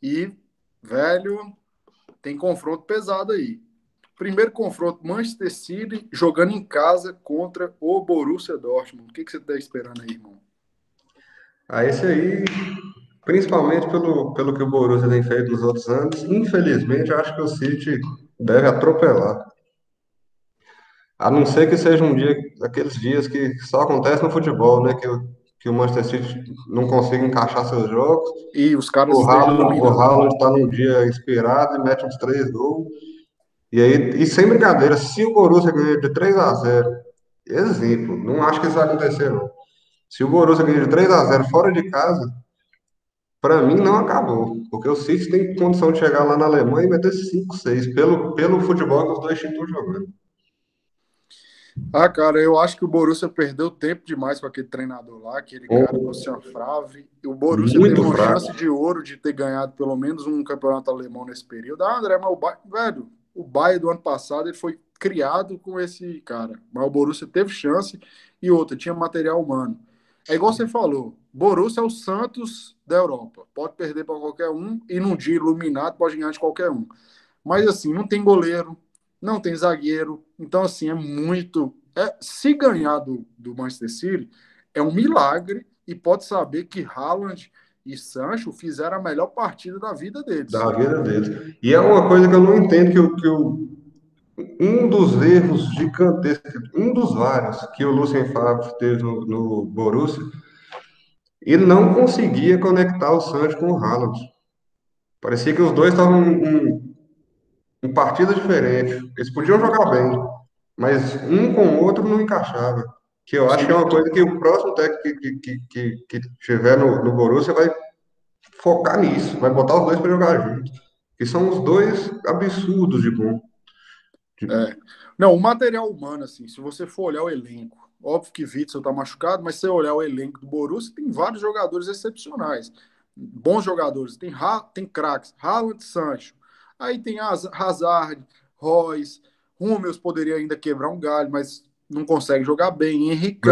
E, velho, tem confronto pesado aí. Primeiro confronto, Manchester City jogando em casa contra o Borussia Dortmund. O que, que você está esperando aí, irmão? Ah, esse aí, principalmente pelo, pelo que o Borussia tem feito nos outros anos, infelizmente, acho que o City deve atropelar. A não ser que seja um dia, aqueles dias que só acontece no futebol, né? Que, que o Manchester City não consiga encaixar seus jogos. E os caras o Haaland, o Haaland tá num dia inspirado e mete uns três gols. E aí, e sem brincadeira, se o Borussia ganhar de 3 a 0 exemplo, não acho que isso vai acontecer, não. Se o Borussia ganhar de 3 a 0 fora de casa, para mim não acabou. Porque o City tem condição de chegar lá na Alemanha e meter 5, 6, pelo, pelo futebol que os dois times estão jogando. Ah, cara, eu acho que o Borussia perdeu tempo demais com aquele treinador lá, aquele oh. cara, o Luciano Favre. O Borussia Muito teve uma fraco. chance de ouro de ter ganhado pelo menos um campeonato alemão nesse período. Ah, André, mas o Bayern, velho, o Bayern do ano passado ele foi criado com esse cara. Mas o Borussia teve chance e outra, tinha material humano. É igual você falou, Borussia é o Santos da Europa. Pode perder para qualquer um e num dia iluminado pode ganhar de qualquer um. Mas assim, não tem goleiro, não tem zagueiro. Então, assim, é muito. É, se ganhar do, do Manchester City, é um milagre e pode saber que Haaland e Sancho fizeram a melhor partida da vida deles. Da vida deles. E é uma coisa que eu não entendo que, eu, que eu, um dos erros gigantescos, um dos vários que o Lucien Favre teve no, no Borussia, ele não conseguia conectar o Sancho com o Haaland. Parecia que os dois estavam um, em partidas diferentes. Eles podiam jogar bem, mas um com o outro não encaixava. Que eu acho que é uma coisa que o próximo técnico que, que, que, que tiver no, no Borussia vai focar nisso, vai botar os dois para jogar juntos. Que são os dois absurdos de bom. É. Não, o material humano, assim, se você for olhar o elenco, óbvio que Witzel está machucado, mas se você olhar o elenco do Borussia, tem vários jogadores excepcionais. Bons jogadores. Tem, tem craques. Haaland Sancho. Aí tem Hazard, Royce, Hummels poderia ainda quebrar um galho, mas não consegue jogar bem. Henrique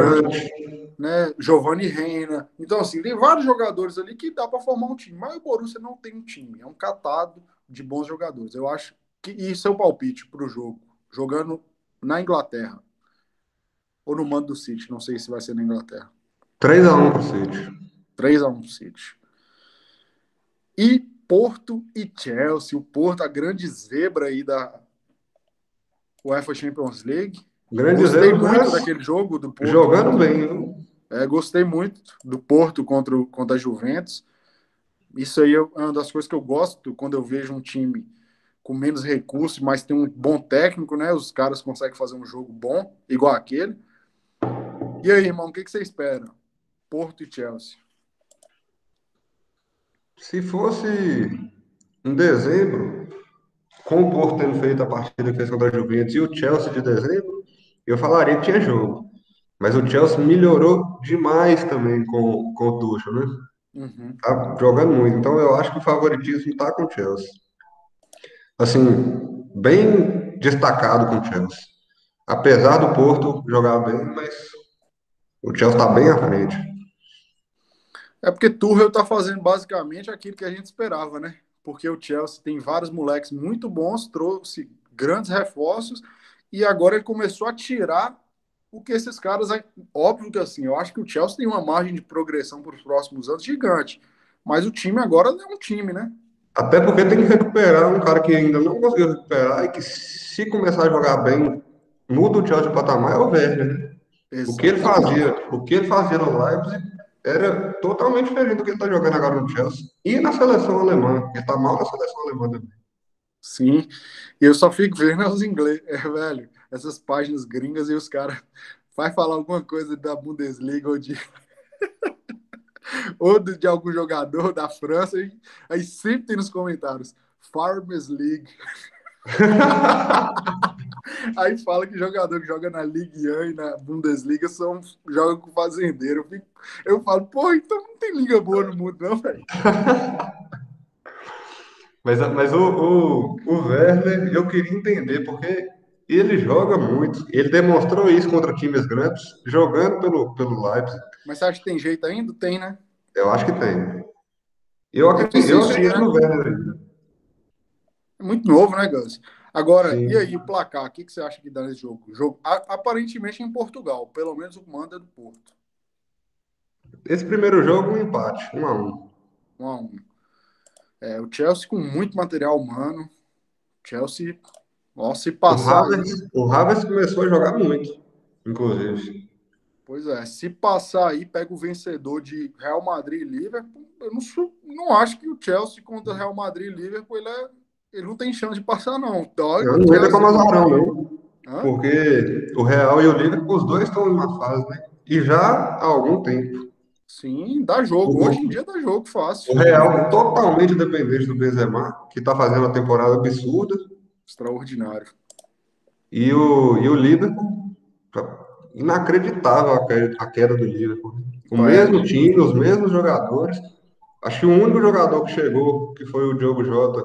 né? Giovanni Reina. Então, assim, tem vários jogadores ali que dá para formar um time. Mas o Borussia não tem um time, é um catado de bons jogadores. Eu acho que isso é o palpite para o jogo, jogando na Inglaterra. Ou no mando do City, não sei se vai ser na Inglaterra. 3x1 pro City. 3x1 pro City. E Porto e Chelsea. O Porto, a grande zebra aí da UEFA Champions League. Grande gostei zebra, muito daquele jogo do Porto. Jogando bem. É, gostei muito do Porto contra, o, contra a Juventus. Isso aí é uma das coisas que eu gosto quando eu vejo um time com menos recursos, mas tem um bom técnico, né? Os caras conseguem fazer um jogo bom, igual aquele. E aí, irmão, o que, que você espera? Porto e Chelsea. Se fosse em dezembro, com o Porto tendo feito a partida que fez contra a Juventus e o Chelsea de dezembro, eu falaria que tinha jogo. Mas o Chelsea melhorou demais também com, com o Tuchel, né? Uhum. Tá jogando muito. Então eu acho que o favoritismo tá com o Chelsea. Assim, bem destacado com o Chelsea. Apesar do Porto jogar bem, mas o Chelsea tá bem à frente. É porque Tuchel está fazendo basicamente aquilo que a gente esperava, né? porque o Chelsea tem vários moleques muito bons, trouxe grandes reforços e agora ele começou a tirar o que esses caras. Óbvio que assim, eu acho que o Chelsea tem uma margem de progressão para os próximos anos gigante, mas o time agora é um time, né? Até porque tem que recuperar um cara que ainda não conseguiu recuperar e que, se começar a jogar bem, muda o Chelsea de patamar, é o Werner. Né? O que ele fazia, o que ele fazia no Leipzig era totalmente diferente do que ele está jogando agora no Chelsea e na seleção alemã. Ele está mal na seleção alemã também. Sim, e eu só fico vendo os ingleses, é, velho, essas páginas gringas e os caras vai falar alguma coisa da Bundesliga ou de ou de, algum jogador da França, e, aí sempre tem nos comentários Farmers League. aí fala que jogador que joga na Ligue 1 e na Bundesliga são, joga com fazendeiro. Eu, fico, eu falo, pô, então não tem liga boa no mundo, não, velho. Mas, mas o, o, o Werner, eu queria entender, porque ele joga muito. Ele demonstrou isso contra times grandes, jogando pelo, pelo Leipzig. Mas você acha que tem jeito ainda? Tem, né? Eu acho que tem. Eu acredito, eu acredito no Werner ainda. É muito novo, né, Gus? Agora, Sim. e aí, o placar? O que, que você acha que dá nesse jogo? jogo aparentemente em Portugal, pelo menos o comando é do Porto. Esse primeiro jogo, um empate, um a um. Um a um. É, o Chelsea com muito material humano. Chelsea, ó, se passar. O Havertz, o Havertz começou a jogar muito, inclusive. Pois é, se passar aí, pega o vencedor de Real Madrid e Liverpool. Eu não, não acho que o Chelsea contra Real Madrid e Liverpool ele, é, ele não tem chance de passar, não. Dói, eu não vejo como azarão, não. Hã? Porque o Real e o Liverpool, os dois estão em uma fase, né? E já há algum tempo. Sim, dá jogo. O, Hoje em dia dá jogo fácil. O Real totalmente dependente do Benzema, que está fazendo uma temporada absurda. Extraordinário. E o, e o Liverpool inacreditável a queda, a queda do Liverpool. O mesmo time, os mesmos jogadores. Acho que o único jogador que chegou, que foi o Diogo Jota,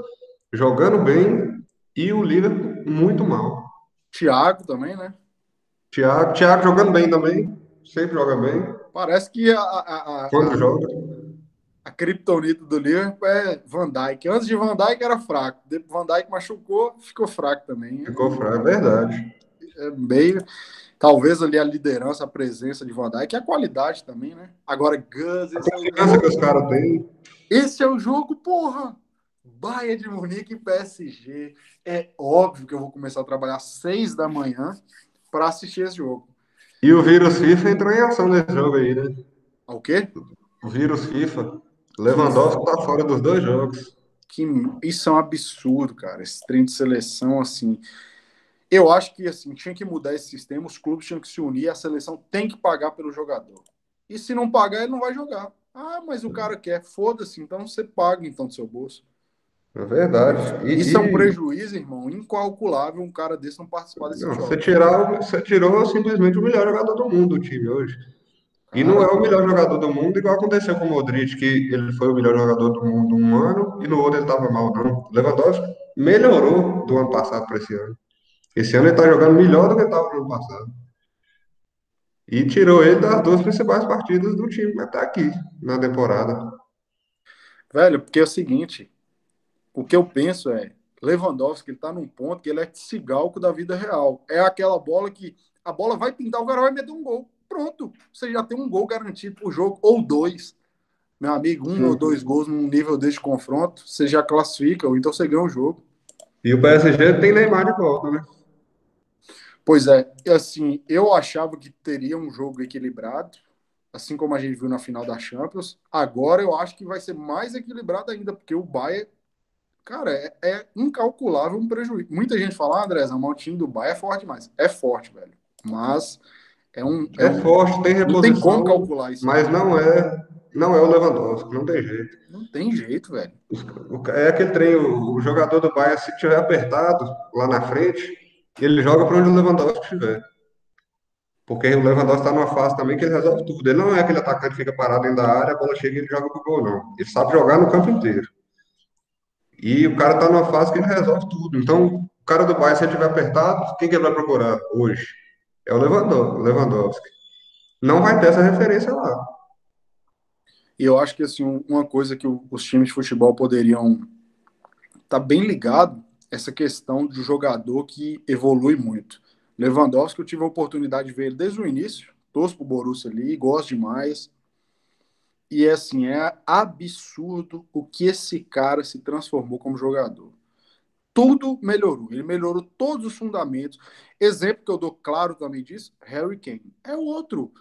jogando bem, e o Liverpool muito mal. Thiago também, né? Thiago, Thiago jogando bem também, sempre joga bem. Parece que a, a, a quando a, joga a criptonita do Liverpool é Van Dijk. Antes de Van Dijk era fraco, depois Van Dijk machucou, ficou fraco também. Ficou fraco, é verdade. É meio Talvez ali a liderança, a presença de Van Dijk e a qualidade também, né? Agora, Gus, esse a é o que os caras têm. Esse é o jogo, porra! Bayern de Munique e PSG. É óbvio que eu vou começar a trabalhar às seis da manhã para assistir esse jogo. E o vírus FIFA entrou em ação nesse jogo aí, né? O quê? O vírus FIFA. Lewandowski tá fora dos dois jogos. Que, isso é um absurdo, cara. Esse trem de seleção, assim. Eu acho que assim tinha que mudar esse sistema, os clubes tinham que se unir, a seleção tem que pagar pelo jogador. E se não pagar, ele não vai jogar. Ah, mas o cara quer, foda-se, então você paga então do seu bolso. É verdade. E, Isso é um prejuízo, irmão, incalculável um cara desse não participar desse jogo. Você, tirar, você tirou simplesmente o melhor jogador do mundo do time hoje. E não é o melhor jogador do mundo, igual aconteceu com o Modric, que ele foi o melhor jogador do mundo um ano e no outro ele estava mal, não. Lewandowski melhorou do ano passado para esse ano. Esse ano ele está jogando melhor do que estava no ano passado. E tirou ele das duas principais partidas do time até aqui, na temporada. Velho, porque é o seguinte, o que eu penso é, Lewandowski, ele tá num ponto que ele é cigalco da vida real. É aquela bola que a bola vai pintar, o cara vai meter um gol. Pronto, você já tem um gol garantido pro jogo, ou dois. Meu amigo, um ou dois gols num nível desse confronto, você já classifica, ou então você ganha o jogo. E o PSG tem Neymar de volta, né? Pois é, assim, eu achava que teria um jogo equilibrado, assim como a gente viu na final da Champions. Agora eu acho que vai ser mais equilibrado ainda, porque o Bayern, cara, é, é incalculável um prejuízo. Muita gente fala, ah, André, o time do Bayern é forte demais. É forte, velho. Mas é um. É, é um, forte, tem reposição. Não tem como calcular isso. Mas não é. Não é o Lewandowski, não tem jeito. Não tem jeito, velho. É aquele trem, o, o jogador do Bayern, se tiver apertado lá na frente, ele joga para onde o Lewandowski estiver. Porque o Lewandowski está numa fase também que ele resolve tudo. Ele não é aquele atacante que fica parado dentro da área, a bola chega e ele joga pro gol, não. Ele sabe jogar no campo inteiro. E o cara está numa fase que ele resolve tudo. Então, o cara do Bayern, se ele estiver apertado, quem que ele vai procurar hoje? É o Lewandowski. Não vai ter essa referência lá. E eu acho que assim, uma coisa que os times de futebol poderiam tá bem ligado essa questão do jogador que evolui muito. Lewandowski, eu tive a oportunidade de ver ele desde o início, torço pro Borussia ali, gosto demais. E é assim, é absurdo o que esse cara se transformou como jogador. Tudo melhorou. Ele melhorou todos os fundamentos. Exemplo que eu dou claro também disso, Harry Kane. É outro.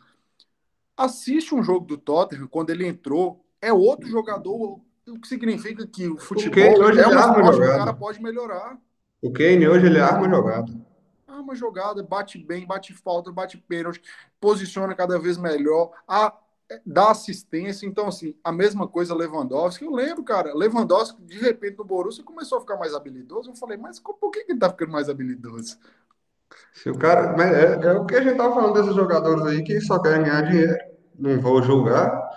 Assiste um jogo do Tottenham, quando ele entrou, é outro jogador. O que significa que o futebol o hoje é uma esporte que o cara pode melhorar. O Kane hoje ele arma jogada. Arma jogada, bate bem, bate falta, bate pênalti, posiciona cada vez melhor. A dá assistência. Então, assim, a mesma coisa Lewandowski. Eu lembro, cara, Lewandowski, de repente, no Borussia, começou a ficar mais habilidoso. Eu falei, mas por que, que ele tá ficando mais habilidoso? Se o cara. É, é o que a gente tava falando desses jogadores aí que só querem ganhar dinheiro. Não vou julgar,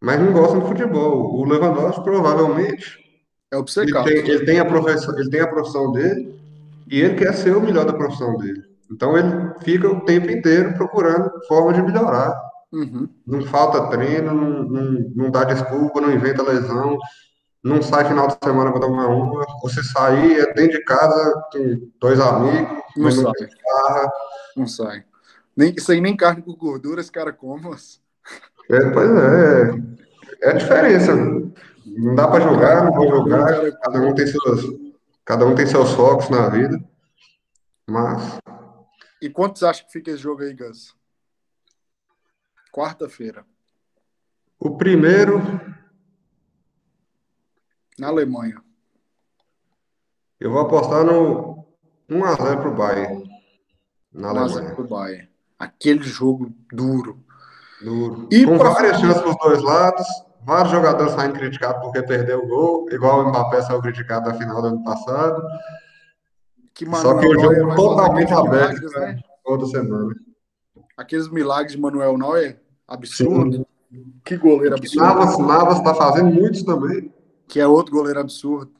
mas não gostam de futebol. O Lewandowski, provavelmente. É obcecado. Ele tem, ele tem, a profissão, ele tem a profissão dele e ele quer ser o melhor da profissão dele. Então ele fica o tempo inteiro procurando forma de melhorar. Uhum. Não falta treino, não, não, não, dá desculpa, não inventa lesão, não sai final de semana para tomar uma. Ou se sair, é dentro de casa, tem dois amigos, não sai. Não, não sai. Nem, isso aí nem carne com gordura esse cara come. É, pois é. É a diferença. Não dá para jogar, não vou jogar. Cada um tem seus, cada um tem seus focos na vida. Mas. E quantos acham que fica esse jogo aí, Gus? Quarta-feira. O primeiro. Na Alemanha. Eu vou apostar no 1x0 pro Bayern. Na Alemanha. 1x0 pro Bayern. Aquele jogo duro. Duro. E Com várias chances dos dois lados. Vários jogadores saindo criticados porque perdeu o gol, igual o Mbappé saiu criticado na final do ano passado. Que Só que o jogo totalmente aberto né? toda semana. Aqueles milagres de Manuel Neuer absurdo. Sim. Que goleiro absurdo. Navas, Navas tá fazendo muitos também. Que é outro goleiro absurdo.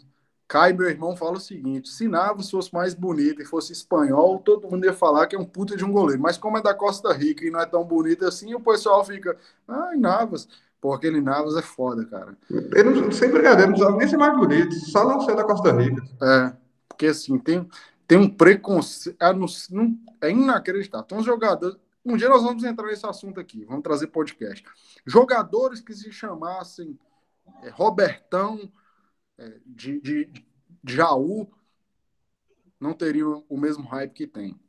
Kai, meu irmão, fala o seguinte: se Navas fosse mais bonito e fosse espanhol, todo mundo ia falar que é um puta de um goleiro. Mas como é da Costa Rica e não é tão bonito assim, o pessoal fica, ai, Navas. Pô, aquele Navas é foda, cara. Ele não, sem brincadeira, não precisava nem ser mais bonito, só não ser da Costa Rica. É, porque assim, tem, tem um preconceito. É, é inacreditável. Tem uns jogadores. Um dia nós vamos entrar nesse assunto aqui, vamos trazer podcast. Jogadores que se chamassem é, Robertão, é, de, de, de Jaú, não teriam o mesmo hype que tem.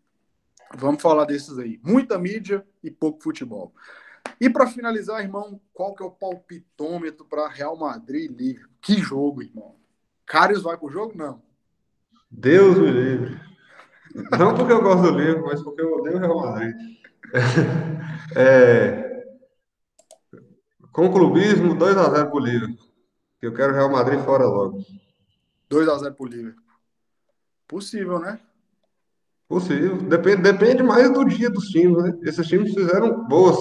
Vamos falar desses aí. Muita mídia e pouco futebol. E para finalizar, irmão, qual que é o palpitômetro para Real Madrid e? Que jogo, irmão. Cários vai pro jogo? Não. Deus me livre. Não porque eu gosto do Liverpool, mas porque eu odeio o Real Madrid. É, com clubismo, 2x0 pro Liverpool. Que eu quero Real Madrid fora logo. 2x0 pro Liverpool. Possível, né? Possível. Depende, depende mais do dia dos times, né? Esses times fizeram boas,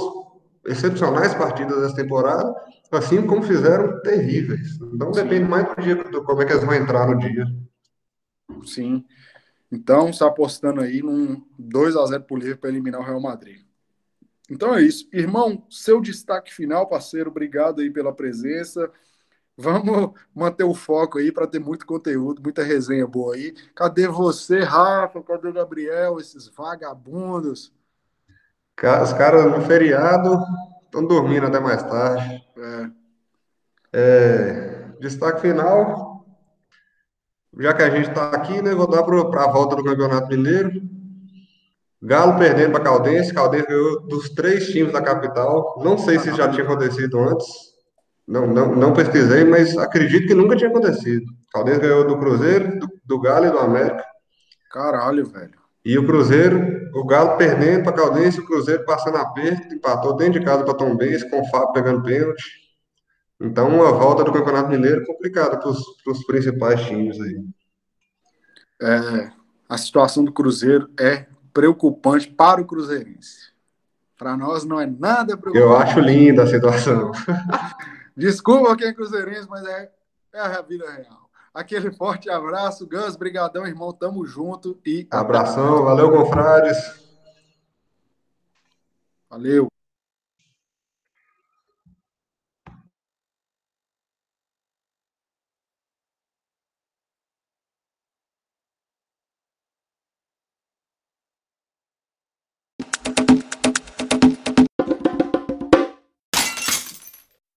excepcionais partidas dessa temporada, assim como fizeram terríveis. Então Sim. depende mais do dia, do como é que eles vão entrar no dia. Sim. Então, está apostando aí num 2 a 0 pro Liverpool para eliminar o Real Madrid. Então é isso. Irmão, seu destaque final, parceiro, obrigado aí pela presença. Vamos manter o foco aí para ter muito conteúdo, muita resenha boa aí. Cadê você, Rafa? Cadê o Gabriel? Esses vagabundos? Os caras no feriado estão dormindo até mais tarde. É. É, destaque final, já que a gente está aqui, né, vou dar para a volta do Campeonato Mineiro. Galo perdendo para Caldense. Caldense ganhou dos três times da capital. Não sei se já tinha acontecido antes. Não, não, não pesquisei, mas acredito que nunca tinha acontecido. Caldense ganhou do Cruzeiro, do, do Galo e do América. Caralho, velho. E o Cruzeiro, o Galo perdendo para Caldense, o Cruzeiro passando aperto, empatou dentro de casa para Tom Benz, com o Fábio pegando pênalti. Então, uma volta do Campeonato Mineiro complicada para os principais times aí. É, a situação do Cruzeiro é preocupante para o Cruzeirense. Para nós não é nada preocupante. Eu acho linda a situação. Desculpa quem é cruzeirense, mas é, é a vida real. Aquele forte abraço, Gus, brigadão, irmão, tamo junto e abração, valeu, confrades. Valeu.